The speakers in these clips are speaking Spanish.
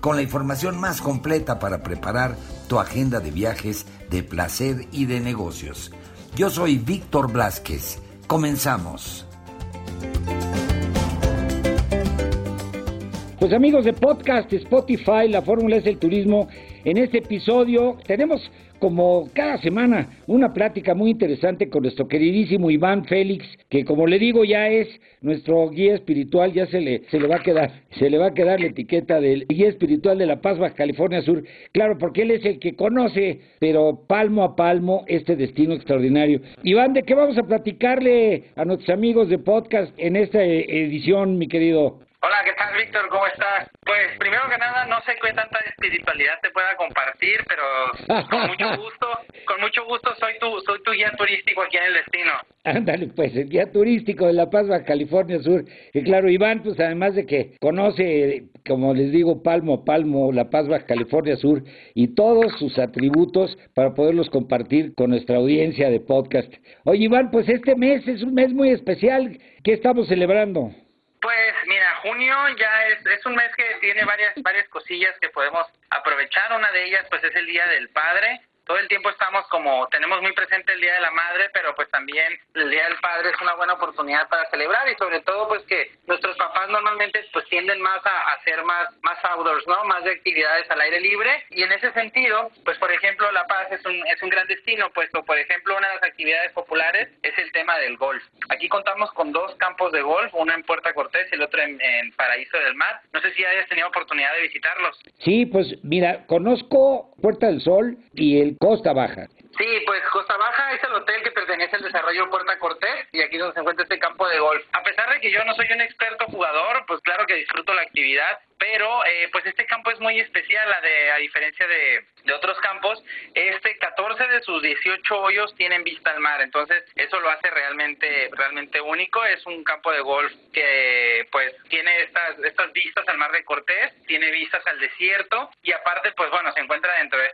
con la información más completa para preparar tu agenda de viajes, de placer y de negocios. Yo soy Víctor Blasquez. Comenzamos. Pues amigos de podcast, Spotify, la fórmula es el turismo. En este episodio tenemos como cada semana una plática muy interesante con nuestro queridísimo Iván Félix, que como le digo ya es nuestro guía espiritual, ya se le, se le va a quedar, se le va a quedar la etiqueta del guía espiritual de La Paz, Baja California Sur, claro, porque él es el que conoce, pero palmo a palmo, este destino extraordinario. Iván, ¿de qué vamos a platicarle a nuestros amigos de podcast en esta edición, mi querido? Hola, ¿qué tal, Víctor? ¿Cómo estás? Pues primero que nada, no sé qué tanta espiritualidad te pueda compartir, pero con mucho gusto, con mucho gusto soy tu, soy tu guía turístico aquí en el destino. Ándale, pues el guía turístico de La Paz, Baja California Sur. Y claro, Iván, pues además de que conoce, como les digo, palmo a palmo La Paz, Baja California Sur y todos sus atributos para poderlos compartir con nuestra audiencia de podcast. Oye, Iván, pues este mes es un mes muy especial. ¿Qué estamos celebrando? Pues mira, junio ya es, es un mes que tiene varias, varias cosillas que podemos aprovechar. Una de ellas pues es el Día del Padre todo el tiempo estamos como, tenemos muy presente el Día de la Madre, pero pues también el Día del Padre es una buena oportunidad para celebrar y sobre todo pues que nuestros papás normalmente pues tienden más a hacer más, más outdoors, ¿no? Más de actividades al aire libre y en ese sentido, pues por ejemplo La Paz es un, es un gran destino, puesto por ejemplo una de las actividades populares es el tema del golf. Aquí contamos con dos campos de golf, uno en Puerta Cortés y el otro en, en Paraíso del Mar. No sé si hayas tenido oportunidad de visitarlos. Sí, pues mira, conozco Puerta del Sol y el Costa Baja. Sí, pues Costa Baja es el hotel que pertenece al desarrollo Puerta Cortés y aquí es donde se encuentra este campo de golf. A pesar de que yo no soy un experto jugador, pues claro que disfruto la actividad, pero eh, pues este campo es muy especial, a, de, a diferencia de, de otros campos, este 14 de sus 18 hoyos tienen vista al mar, entonces eso lo hace realmente realmente único, es un campo de golf que pues tiene estas estas vistas al mar de Cortés, tiene vistas al desierto y aparte pues bueno, se encuentra dentro de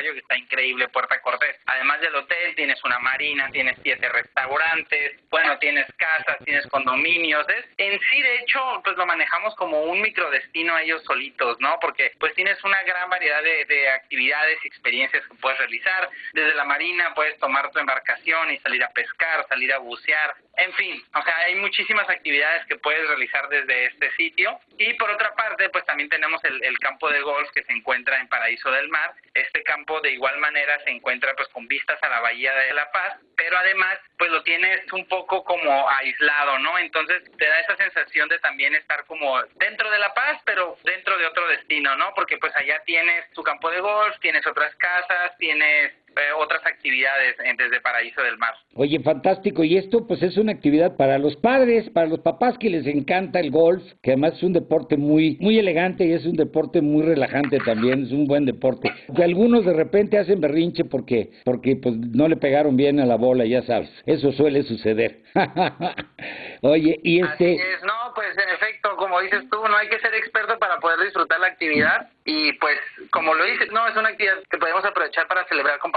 que está increíble Puerta Cortés. Además del hotel tienes una marina, tienes siete restaurantes, bueno, tienes casas, tienes condominios, en sí de hecho pues lo manejamos como un microdestino a ellos solitos, ¿no? Porque pues tienes una gran variedad de, de actividades y experiencias que puedes realizar. Desde la marina puedes tomar tu embarcación y salir a pescar, salir a bucear, en fin, o sea, hay muchísimas actividades que puedes realizar desde este sitio. Y por otra parte, pues también tenemos el, el campo de golf que se encuentra en Paraíso del Mar. Este campo de igual manera se encuentra pues con vistas a la Bahía de La Paz, pero además pues lo tienes un poco como aislado, ¿no? Entonces te da esa sensación de también estar como dentro de La Paz, pero dentro de otro destino, ¿no? Porque pues allá tienes tu campo de golf, tienes otras casas, tienes otras actividades en, desde Paraíso del Mar. Oye, fantástico. Y esto pues es una actividad para los padres, para los papás que les encanta el golf, que además es un deporte muy muy elegante y es un deporte muy relajante también, es un buen deporte. Algunos de repente hacen berrinche porque porque pues no le pegaron bien a la bola, ya sabes. Eso suele suceder. Oye, y este Así es, no, pues en efecto, como dices tú, no hay que ser experto para poder disfrutar la actividad y pues como lo dices, no, es una actividad que podemos aprovechar para celebrar con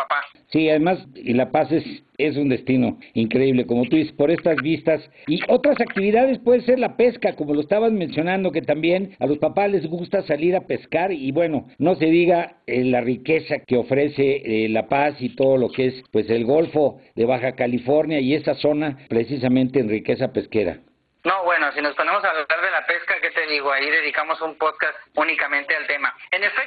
Sí, además, y La Paz es, es un destino increíble, como tú dices, por estas vistas. Y otras actividades puede ser la pesca, como lo estabas mencionando, que también a los papás les gusta salir a pescar y bueno, no se diga eh, la riqueza que ofrece eh, La Paz y todo lo que es pues el Golfo de Baja California y esa zona precisamente en riqueza pesquera. No, bueno, si nos ponemos a hablar de la pesca, ¿qué te digo? Ahí dedicamos un podcast únicamente al tema. En efecto,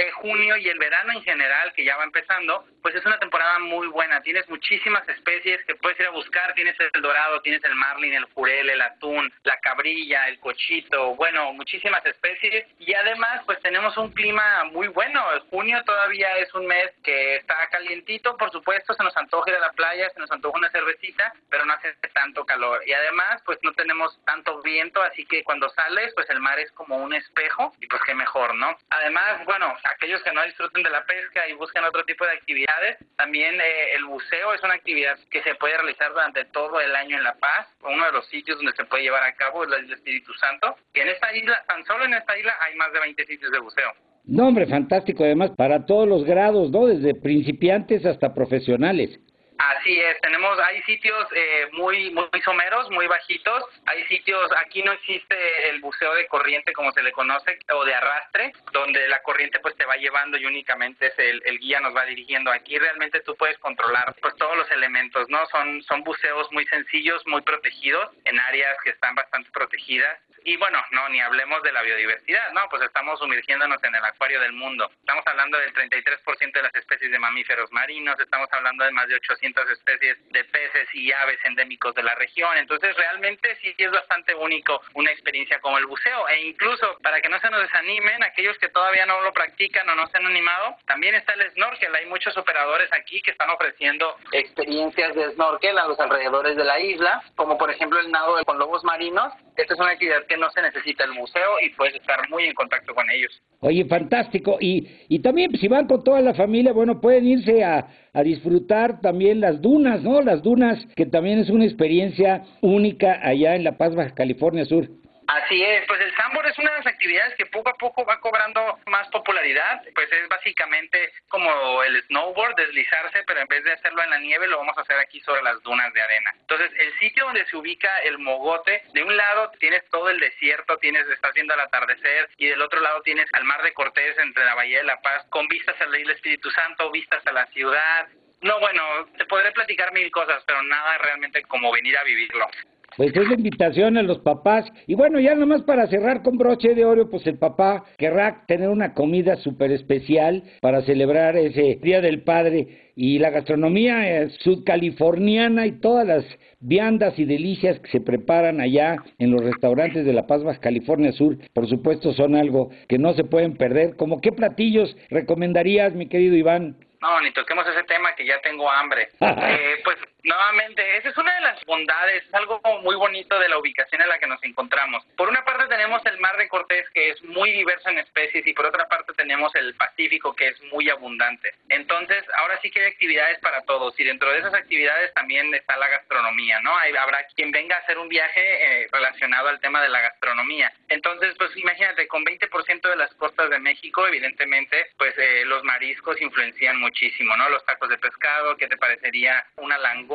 eh, junio y el verano en general, que ya va empezando, pues es una temporada muy buena. Tienes muchísimas especies que puedes ir a buscar. Tienes el dorado, tienes el marlin, el jurel, el atún, la cabrilla, el cochito, bueno, muchísimas especies. Y además, pues tenemos un clima muy bueno. Junio todavía es un mes que está calientito, por supuesto, se nos antoja ir a la playa, se nos antoja una cervecita, pero no hace tanto calor. Y además, pues no tenemos tanto viento, así que cuando sales, pues el mar es como un espejo y pues qué mejor, ¿no? Además, bueno, aquellos que no disfruten de la pesca y busquen otro tipo de actividades, también eh, el buceo es una actividad que se puede realizar durante todo el año en La Paz. Uno de los sitios donde se puede llevar a cabo es la isla Espíritu Santo. Y en esta isla, tan solo en esta isla hay más de 20 sitios de buceo. No, hombre, fantástico. Además, para todos los grados, ¿no? Desde principiantes hasta profesionales. Así es, tenemos, hay sitios eh, muy, muy someros, muy bajitos, hay sitios, aquí no existe el buceo de corriente como se le conoce, o de arrastre, donde la corriente pues te va llevando y únicamente es el, el guía nos va dirigiendo. Aquí realmente tú puedes controlar pues todos los elementos, ¿no? Son, son buceos muy sencillos, muy protegidos, en áreas que están bastante protegidas y bueno, no, ni hablemos de la biodiversidad, ¿no? Pues estamos sumergiéndonos en el acuario del mundo. Estamos hablando del 33% de las especies de mamíferos marinos, estamos hablando de más de 800 especies de peces y aves endémicos de la región. Entonces, realmente sí es bastante único una experiencia como el buceo. E incluso, para que no se nos desanimen, aquellos que todavía no lo practican o no se han animado, también está el snorkel. Hay muchos operadores aquí que están ofreciendo experiencias de snorkel a los alrededores de la isla, como por ejemplo el nado con lobos marinos. Esta es una actividad que no se necesita el museo y puedes estar muy en contacto con ellos. Oye, fantástico. Y, y también si van con toda la familia, bueno, pueden irse a, a disfrutar también las dunas, ¿no? Las dunas, que también es una experiencia única allá en La Paz, Baja California Sur. Así es, pues el sandboard es una de las actividades que poco a poco va cobrando más popularidad, pues es básicamente como el snowboard, deslizarse, pero en vez de hacerlo en la nieve lo vamos a hacer aquí sobre las dunas de arena. Entonces, el sitio donde se ubica el mogote, de un lado tienes todo el desierto, tienes estás viendo el atardecer y del otro lado tienes al mar de Cortés entre la Bahía de la Paz con vistas a la isla Espíritu Santo, vistas a la ciudad. No, bueno, te podré platicar mil cosas, pero nada realmente como venir a vivirlo. Pues es la invitación a los papás. Y bueno, ya nomás para cerrar con broche de oro, pues el papá querrá tener una comida súper especial para celebrar ese Día del Padre. Y la gastronomía sudcaliforniana y todas las viandas y delicias que se preparan allá en los restaurantes de La Paz, Baja California Sur, por supuesto son algo que no se pueden perder. ¿Cómo qué platillos recomendarías, mi querido Iván? No, ni toquemos ese tema que ya tengo hambre. eh, pues nuevamente, esa es una de las bondades, es algo muy bonito de la ubicación en la que nos encontramos. Por una parte tenemos el mar de Cortés que es muy diverso en especies y por otra parte tenemos el Pacífico que es muy abundante. Entonces, ahora sí que hay actividades para todos y dentro de esas actividades también está la gastronomía, ¿no? Hay, habrá quien venga a hacer un viaje eh, relacionado al tema de la gastronomía. Entonces, pues imagínate, con 20% de las costas de México, evidentemente, pues eh, los mariscos influencian muchísimo, ¿no? Los tacos de pescado, ¿qué te parecería? Una langosta,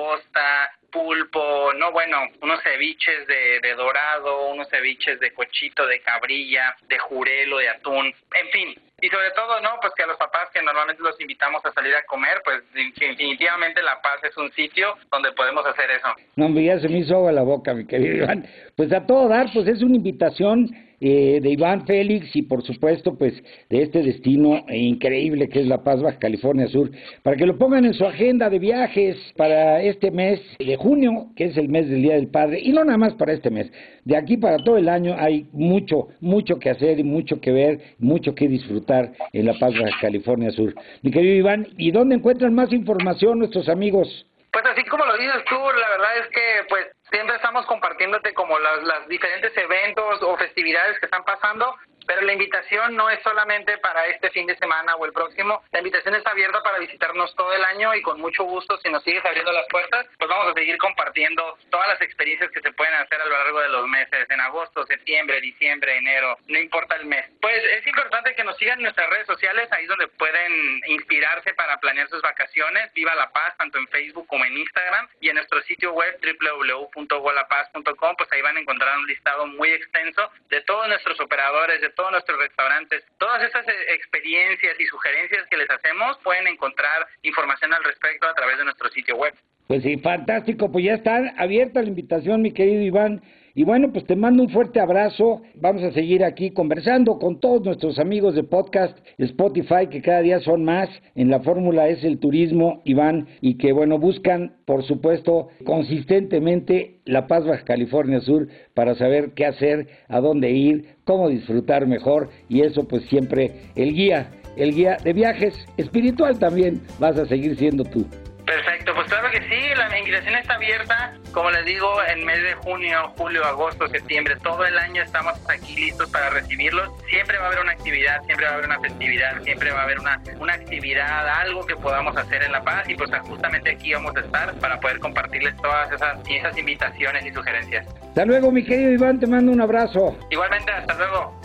pulpo, no, bueno, unos ceviches de, de dorado, unos ceviches de cochito, de cabrilla, de jurelo, de atún, en fin, y sobre todo, ¿no? Pues que a los papás que normalmente los invitamos a salir a comer, pues definitivamente La Paz es un sitio donde podemos hacer eso. No, ya se me hizo agua la boca, mi querido Iván. Pues a todo dar, pues es una invitación eh, de Iván Félix y por supuesto pues de este destino increíble que es La Paz, Baja California Sur, para que lo pongan en su agenda de viajes para este mes de junio, que es el mes del Día del Padre, y no nada más para este mes, de aquí para todo el año hay mucho, mucho que hacer y mucho que ver, mucho que disfrutar en La Paz, Baja California Sur. Mi querido Iván, ¿y dónde encuentran más información nuestros amigos? Pues así como lo dices tú, la verdad es que pues siempre estamos compartiéndote como las diferentes eventos o festividades que están pasando, la invitación no es solamente para este fin de semana o el próximo, la invitación está abierta para visitarnos todo el año y con mucho gusto, si nos sigues abriendo las puertas, pues vamos a seguir compartiendo todas las experiencias que se pueden hacer a lo largo de los meses, en agosto, septiembre, diciembre, enero, no importa el mes. Pues es importante que nos sigan nuestras redes sociales, ahí es donde pueden inspirarse para planear sus vacaciones, Viva La Paz, tanto en Facebook como en Instagram, y en nuestro sitio web www.golapaz.com, pues ahí van a encontrar un listado muy extenso de todos nuestros operadores, de todos nuestros restaurantes. Todas estas eh, experiencias y sugerencias que les hacemos pueden encontrar información al respecto a través de nuestro sitio web. Pues sí, fantástico, pues ya está abierta la invitación, mi querido Iván. Y bueno, pues te mando un fuerte abrazo. Vamos a seguir aquí conversando con todos nuestros amigos de podcast Spotify, que cada día son más. En la fórmula es el turismo, Iván, y que bueno, buscan, por supuesto, consistentemente La Paz, Baja California Sur, para saber qué hacer, a dónde ir, cómo disfrutar mejor. Y eso pues siempre el guía, el guía de viajes espiritual también vas a seguir siendo tú. Pues claro que sí, la invitación está abierta, como les digo, en mes de junio, julio, agosto, septiembre, todo el año estamos aquí listos para recibirlos. Siempre va a haber una actividad, siempre va a haber una festividad, siempre va a haber una, una actividad, algo que podamos hacer en La Paz y pues justamente aquí vamos a estar para poder compartirles todas esas, esas invitaciones y sugerencias. Hasta luego, mi querido Iván, te mando un abrazo. Igualmente, hasta luego.